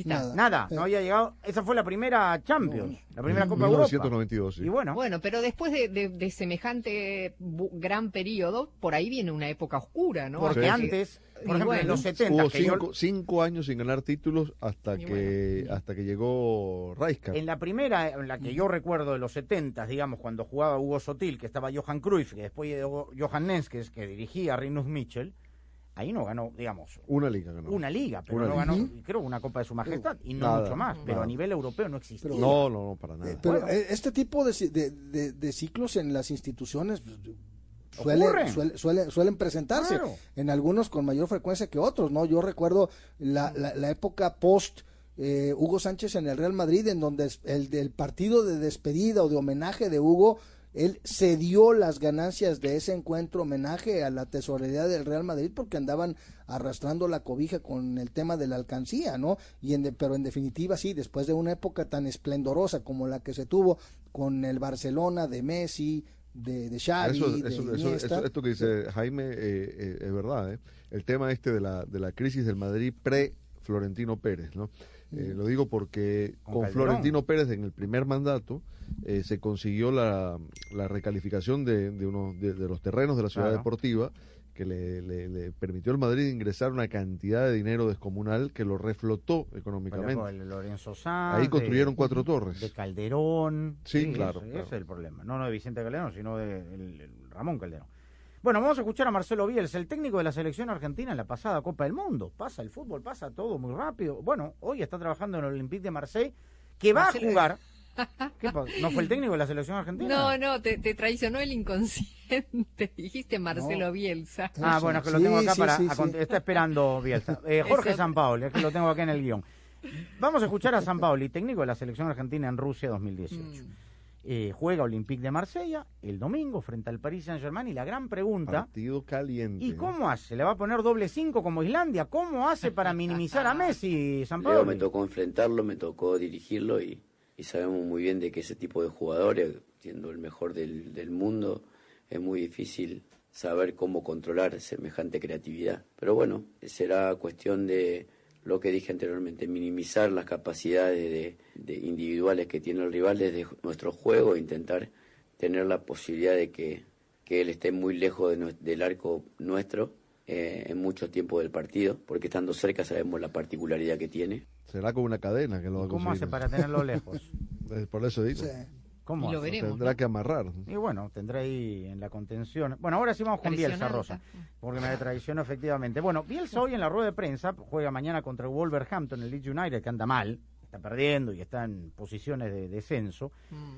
Nada. Nada, no había llegado. Esa fue la primera Champions, la primera Copa de Europa. 1992, sí. Y bueno, Bueno, pero después de, de- de semejante gran periodo, por ahí viene una época oscura, ¿no? porque antes, por y ejemplo, en los 70, Hubo yo- cinco, años sin ganar títulos hasta Y que hasta que llegó Rijkaard. En la primera, en la que yo recuerdo de los 70, digamos, cuando jugaba Hugo Sotil, que estaba Johan Cruyff, que después llegó Johan Neskes, que dirigía a Rinus Mitchell, ahí no ganó, digamos, Una liga ganó. una liga, pero Una no liga. ganó, creo, una Copa de su majestad, y no Nada, mucho más, pero nada. a nivel europeo no existía. No, no, no, para nada. Pero eh, este tipo de, de, de- de ciclos en las instituciones pues, suele- suele- suele- suelen presentarse, Claro. en algunos con mayor frecuencia que otros, ¿no? Yo recuerdo la, la- la época post eh, Hugo Sánchez en el Real Madrid, en donde el del partido de despedida o de homenaje de Hugo, él cedió las ganancias de ese encuentro homenaje a la tesorería del Real Madrid porque andaban arrastrando la cobija con el tema de la alcancía, ¿no? Y en de- pero en definitiva sí, después de una época tan esplendorosa como la que se tuvo con el Barcelona de Messi, de, de Xavi, Eso, de eso, eso- esto que dice Jaime eh, eh, es verdad. ¿eh? El tema este de la, de la crisis del Madrid pre-Florentino Pérez. ¿no? Eh, lo digo porque Con. Florentino Pérez en el primer mandato eh, se consiguió la, la recalificación de, de, uno, de, de los terrenos de la ciudad Claro. deportiva que le, le- le permitió al Madrid ingresar una cantidad de dinero descomunal que lo reflotó económicamente. con el Lorenzo Sanz, Ahí construyeron de- cuatro torres. De Calderón. Sí, claro, Ese, claro. es el problema. No, no de Vicente Calderón, sino de el- el Ramón Calderón. Bueno, vamos a escuchar a Marcelo Bielsa, el técnico de la selección argentina en la pasada Copa del Mundo. Pasa el fútbol, pasa todo muy rápido. Bueno, hoy está trabajando en el Olympique de Marseille, que va Marcelo- a jugar. ¿Qué pasa? ¿No fue el técnico de la selección argentina? No, no, te, te traicionó el inconsciente. Dijiste Marcelo No. Bielsa. Ah, bueno, es que lo tengo acá sí, para... sí, sí. Está esperando Bielsa. Eh, Jorge Eso. Sampaoli, es que lo tengo acá en el guion. Vamos a escuchar a Sampaoli, técnico de la selección argentina en Rusia 2018. Mm. Eh, juega Olympique de Marsella el domingo frente al Paris Saint-Germain y la gran pregunta, Partido caliente. ¿y cómo hace? ¿Le va a poner doble cinco como Islandia? ¿Cómo hace para minimizar a Messi, Leo me Sampaoli? tocó enfrentarlo, me tocó dirigirlo y, y sabemos muy bien de que ese tipo de jugadores, siendo el mejor del, del mundo, es muy difícil saber cómo controlar semejante creatividad. Pero bueno, será cuestión de lo que dije anteriormente, minimizar las capacidades de, de individuales que tiene el rival desde nuestro juego e intentar tener la posibilidad de que, que él esté muy lejos de del arco nuestro eh, en muchos tiempos del partido, porque estando cerca sabemos la particularidad que tiene. Será como una cadena que lo va a ¿Cómo hace para tenerlo lejos? Por eso digo. ¿Cómo Y lo hace? veremos. Tendrá ¿no? que amarrar. Y bueno, tendrá ahí en la contención. Bueno, ahora sí vamos con Bielsa, Rosa. Porque me traicionó efectivamente. Bueno, Bielsa hoy en la rueda de prensa juega mañana contra el Wolverhampton, el Leeds United, que anda mal. está perdiendo y está en posiciones de descenso,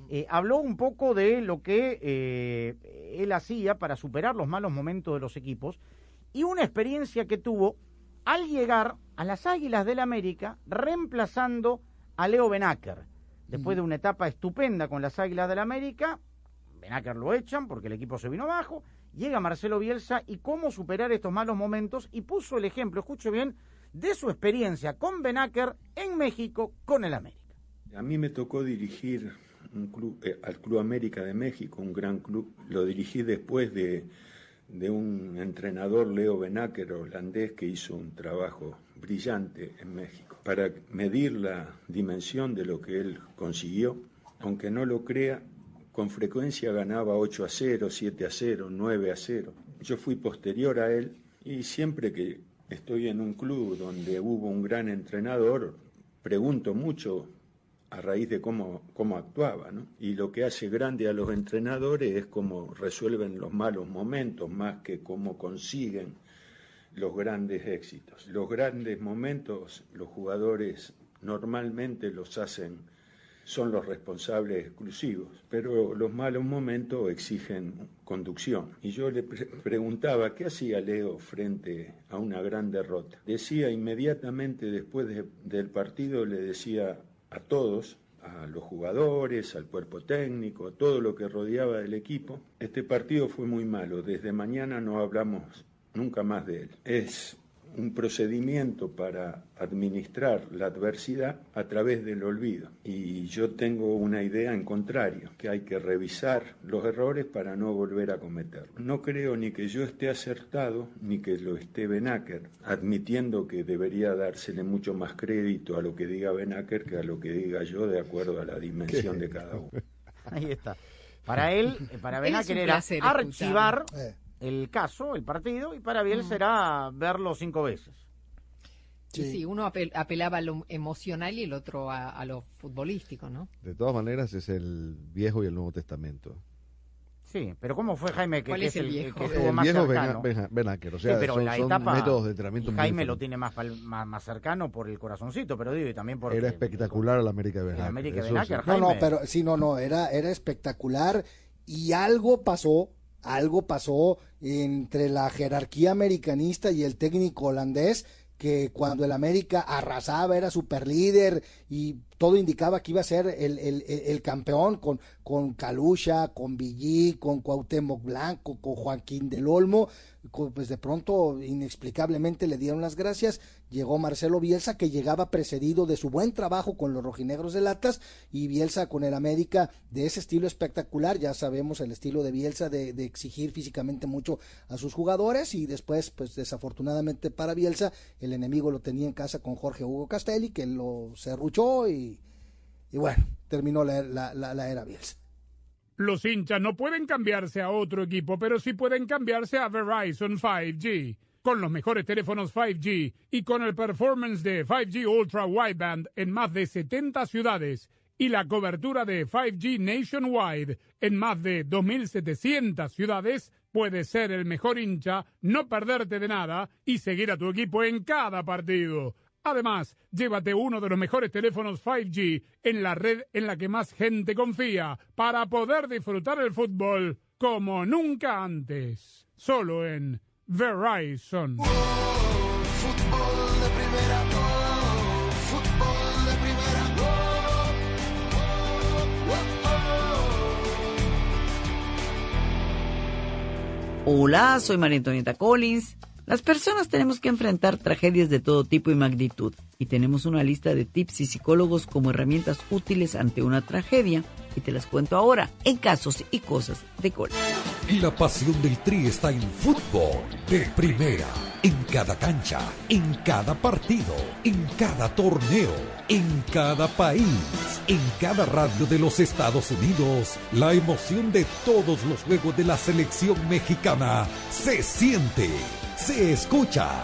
eh, habló un poco de lo que eh, él hacía para superar los malos momentos de los equipos y una experiencia que tuvo al llegar a las Águilas del América reemplazando a Leo Benacker. Después de una etapa estupenda con las Águilas del América, Benacker lo echan porque el equipo se vino abajo, llega Marcelo Bielsa y cómo superar estos malos momentos y puso el ejemplo, escuche bien, de su experiencia con Benacker en México con el América. A mí me tocó dirigir un club, eh, al Club América de México, un gran club. Lo dirigí después de, de un entrenador, Leo Benacker, holandés, que hizo un trabajo brillante en México. Para medir la dimensión de lo que él consiguió, aunque no lo crea, con frecuencia ganaba 8 a 0, 7 a 0, 9 a 0. Yo fui posterior a él y siempre que estoy en un club donde hubo un gran entrenador, pregunto mucho a raíz de cómo, cómo actuaba. ¿no? Y lo que hace grande a los entrenadores es cómo resuelven los malos momentos más que cómo consiguen los grandes éxitos. Los grandes momentos los jugadores normalmente los hacen son los responsables exclusivos, pero los malos momentos exigen conducción. Y yo le pre preguntaba, ¿qué hacía Leo frente a una gran derrota? Decía inmediatamente después de, del partido, le decía a todos, a los jugadores, al cuerpo técnico, a todo lo que rodeaba del equipo, este partido fue muy malo, desde mañana no hablamos nunca más de él. Es un procedimiento para administrar la adversidad a través del olvido. Y yo tengo una idea en contrario, que hay que revisar los errores para no volver a cometerlos. No creo ni que yo esté acertado, ni que lo esté Benacker, admitiendo que debería dársele mucho más crédito a lo que diga Benacker que a lo que diga yo, de acuerdo a la dimensión de cada uno. Ahí está. Para él, para Benacker era archivar el caso, el partido, y para Biel será verlo cinco veces. Sí, sí, uno apel apelaba a lo emocional y el otro a, a, lo futbolístico, ¿no? De todas maneras es el Viejo y el Nuevo Testamento. Sí, pero ¿cómo fue Jaime que, ¿Cuál que es el viejo? que estuvo el más viejo cercano? Ben- Ben- o sea, sí, pero son- la son etapa métodos de entrenamiento Jaime lo tiene más, más, más cercano por el corazoncito, pero digo, y también por Era espectacular el América de el Benacker. América sí. No, no, pero sí, no, no, era, era espectacular y algo pasó, algo pasó entre la jerarquía americanista y el técnico holandés que cuando el América arrasaba era super líder y todo indicaba que iba a ser el, el, el- campeón con, con Calusha, con Villí, con Cuauhtémoc Blanco, con Joaquín del Olmo, pues de pronto inexplicablemente le dieron las gracias, llegó Marcelo Bielsa que llegaba precedido de su buen trabajo con los rojinegros del Atlas y Bielsa con el América de ese estilo espectacular, ya sabemos el estilo de Bielsa de, de exigir físicamente mucho a sus jugadores y después pues desafortunadamente para Bielsa el enemigo lo tenía en casa con Jorge Hugo Castelli que lo serruchó y, y bueno, terminó la- la era Bielsa. Los hinchas no pueden cambiarse a otro equipo, pero sí pueden cambiarse a Verizon 5G. Con los mejores teléfonos 5G y con el performance de 5G Ultra Wideband en más de 70 ciudades y la cobertura de 5G Nationwide en más de 2.700 ciudades, puedes ser el mejor hincha, no perderte de nada y seguir a tu equipo en cada partido. Además, llévate uno de los mejores teléfonos 5G en la red en la que más gente confía para poder disfrutar el fútbol como nunca antes. Solo en Verizon. Hola, soy María Antonieta Collins. Las personas tenemos que enfrentar tragedias de todo tipo y magnitud y tenemos una lista de tips y psicólogos como herramientas útiles ante una tragedia y te las cuento ahora en casos y cosas de. Y la pasión del Tri está en fútbol de primera. En cada cancha, en cada partido, en cada torneo, en cada país, en cada radio de los Estados Unidos. La emoción de todos los juegos de la selección mexicana se siente, se escucha,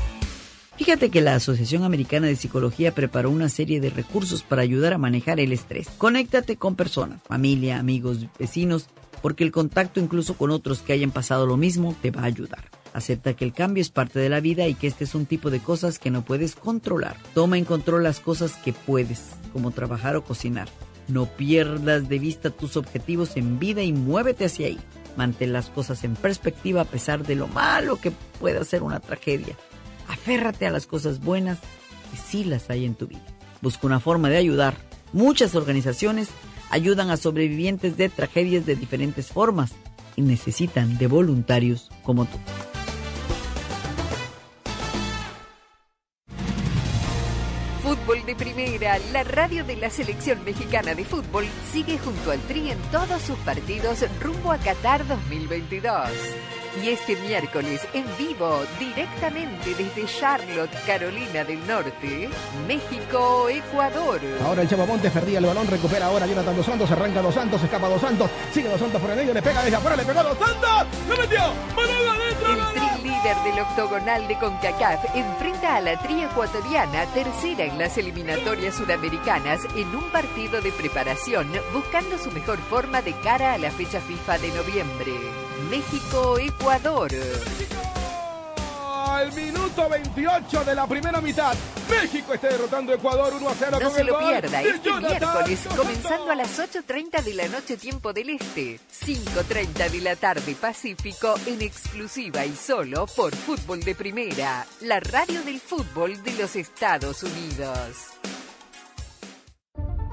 Fíjate que la Asociación Americana de Psicología preparó una serie de recursos para ayudar a manejar el estrés. Conéctate con personas, familia, amigos, vecinos, porque el contacto incluso con otros que hayan pasado lo mismo te va a ayudar. Acepta que el cambio es parte de la vida y que este es un tipo de cosas que no puedes controlar. Toma en control las cosas que puedes, como trabajar o cocinar. No pierdas de vista tus objetivos en vida y muévete hacia ahí. Mantén las cosas en perspectiva a pesar de lo malo que pueda ser una tragedia. Aférrate a las cosas buenas que sí las hay en tu vida. Busca una forma de ayudar. Muchas organizaciones ayudan a sobrevivientes de tragedias de diferentes formas y necesitan de voluntarios como tú. Fútbol de Primera, la radio de la selección mexicana de fútbol, sigue junto al Tri en todos sus partidos rumbo a Qatar 2022. Y este miércoles, en vivo, directamente desde Charlotte, Carolina del Norte, México, Ecuador. Ahora el Chavo Montes perdía el balón, recupera ahora Jonathan Dos Santos, arranca Dos Santos, escapa Dos Santos, sigue Dos Santos por el medio, le pega desde afuera, le pegó Dos Santos, ¡lo metió! ¡Balón adentro! El tri líder del octogonal de CONCACAF enfrenta a la tri ecuatoriana, tercera en las eliminatorias sudamericanas, en un partido de preparación, buscando su mejor forma de cara a la fecha FIFA de noviembre. México-Ecuador. Al minuto 28 de la primera mitad, México está derrotando a Ecuador 1 a 0 No con se el lo pierda este Jonathan miércoles, comenzando a las 8.30 de la noche tiempo del Este, 5.30 de la tarde Pacífico, en exclusiva y solo por Fútbol de Primera, la radio del fútbol de los Estados Unidos.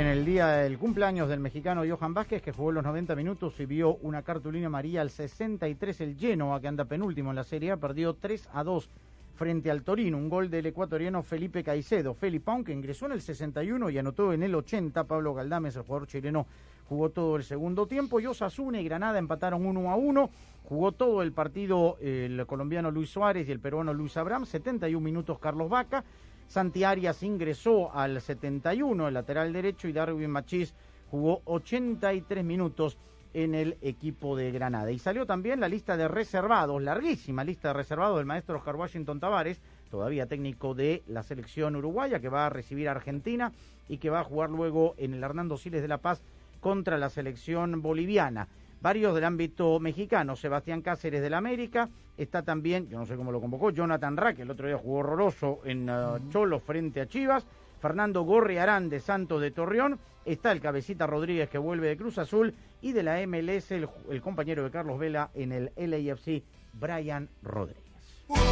En el día del cumpleaños del mexicano Johan Vázquez, que jugó los 90 minutos y vio una cartulina amarilla al 63, el Genoa, que anda penúltimo en la Serie A, perdió 3 a 2 frente al Torino. Un gol del ecuatoriano Felipe Caicedo. Felipe que ingresó en el 61 y anotó en el 80. Pablo Galdames, el jugador chileno, jugó todo el segundo tiempo. Y Osasuna y Granada empataron 1 a 1. Jugó todo el partido el colombiano Luis Suárez y el peruano Luis Abraham. 71 minutos Carlos Vaca. Santi Arias ingresó al 71, el lateral derecho, y Darwin Machís jugó 83 minutos en el equipo de Granada. Y salió también la lista de reservados, larguísima lista de reservados del maestro Oscar Washington Tavares, todavía técnico de la selección uruguaya, que va a recibir a Argentina y que va a jugar luego en el Hernando Siles de La Paz contra la selección boliviana. Varios del ámbito mexicano, Sebastián Cáceres del América, está también, yo no sé cómo lo convocó, Jonathan Rack, el otro día jugó horroroso en uh, Cholo frente a Chivas, Fernando Gorriarán de Santos de Torreón, está el Cabecita Rodríguez que vuelve de Cruz Azul y de la MLS el, el compañero de Carlos Vela en el LAFC, Brian Rodríguez. fútbol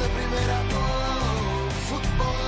de primera, oh, fútbol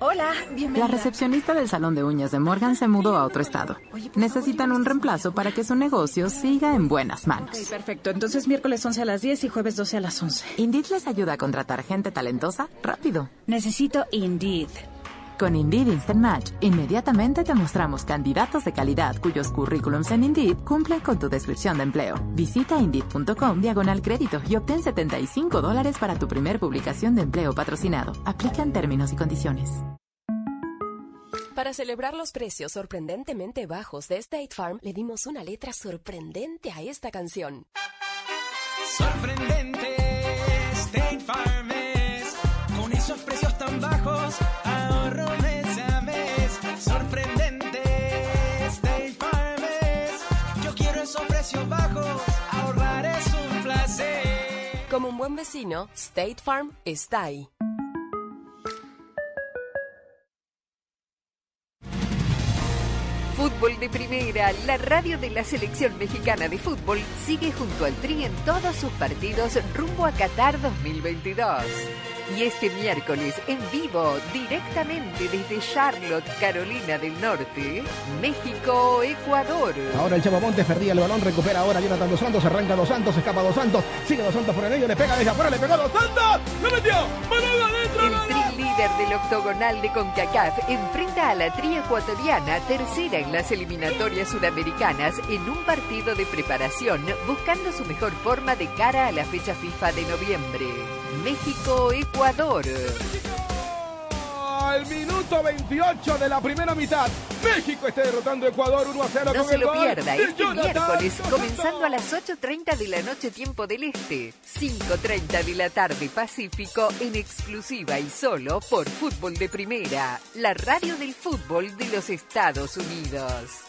Hola, bienvenida. La recepcionista del salón de uñas de Morgan se mudó a otro estado. Necesitan un reemplazo para que su negocio siga en buenas manos. Ok, perfecto. Entonces miércoles 11 a las 10 y jueves 12 a las 11. Indeed les ayuda a contratar gente talentosa rápido. Necesito Indeed. Con Indeed Instant Match, inmediatamente te mostramos candidatos de calidad cuyos currículums en Indeed cumplen con tu descripción de empleo. Visita Indeed.com diagonal crédito y obtén 75 dólares para tu primer publicación de empleo patrocinado. Aplican términos y condiciones. Para celebrar los precios sorprendentemente bajos de State Farm, le dimos una letra sorprendente a esta canción. Sorprendente, Como un buen vecino, State Farm está ahí. Fútbol de Primera, la radio de la selección mexicana de fútbol, sigue junto al Tri en todos sus partidos rumbo a Qatar 2022. Y este miércoles, en vivo, directamente desde Charlotte, Carolina del Norte, México, Ecuador. Ahora el Chavo Montes perdía el balón, recupera ahora Jonathan Dos Santos, arranca Dos Santos, escapa Dos Santos, sigue Dos Santos por el medio, le pega desde afuera, le pegó Dos Santos, ¡lo metió! ¡Balón adentro! El tri líder del octogonal de CONCACAF enfrenta a la tri ecuatoriana, tercera en las eliminatorias sudamericanas, en un partido de preparación, buscando su mejor forma de cara a la fecha FIFA de noviembre. México-Ecuador. Al minuto 28 de la primera mitad, México está derrotando a Ecuador 1 a 0 No con se el lo pierda este miércoles, comenzando a las 8.30 de la noche tiempo del Este, 5.30 de la tarde Pacífico, en exclusiva y solo por Fútbol de Primera, la radio del fútbol de los Estados Unidos.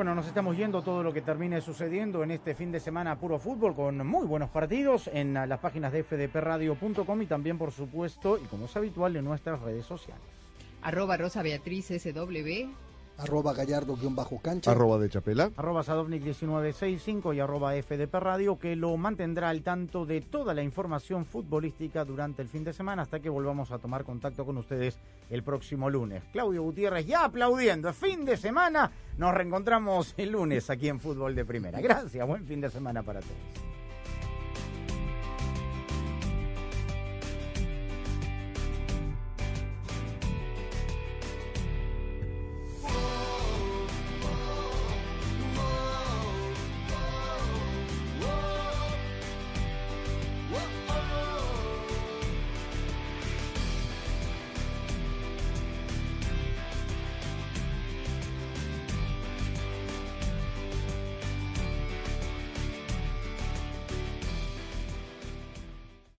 Bueno, nos estamos yendo todo lo que termine sucediendo en este fin de semana puro fútbol con muy buenos partidos en las páginas de fdpradio.com y también, por supuesto, y como es habitual, en nuestras redes sociales. Arroba SW. Arroba gallardo-cancha. Arroba de Chapela. Arroba Sadovnik1965 y arroba FDP Radio, que lo mantendrá al tanto de toda la información futbolística durante el fin de semana hasta que volvamos a tomar contacto con ustedes el próximo lunes. Claudio Gutiérrez ya aplaudiendo. Fin de semana. Nos reencontramos el lunes aquí en Fútbol de Primera. Gracias. Buen fin de semana para todos.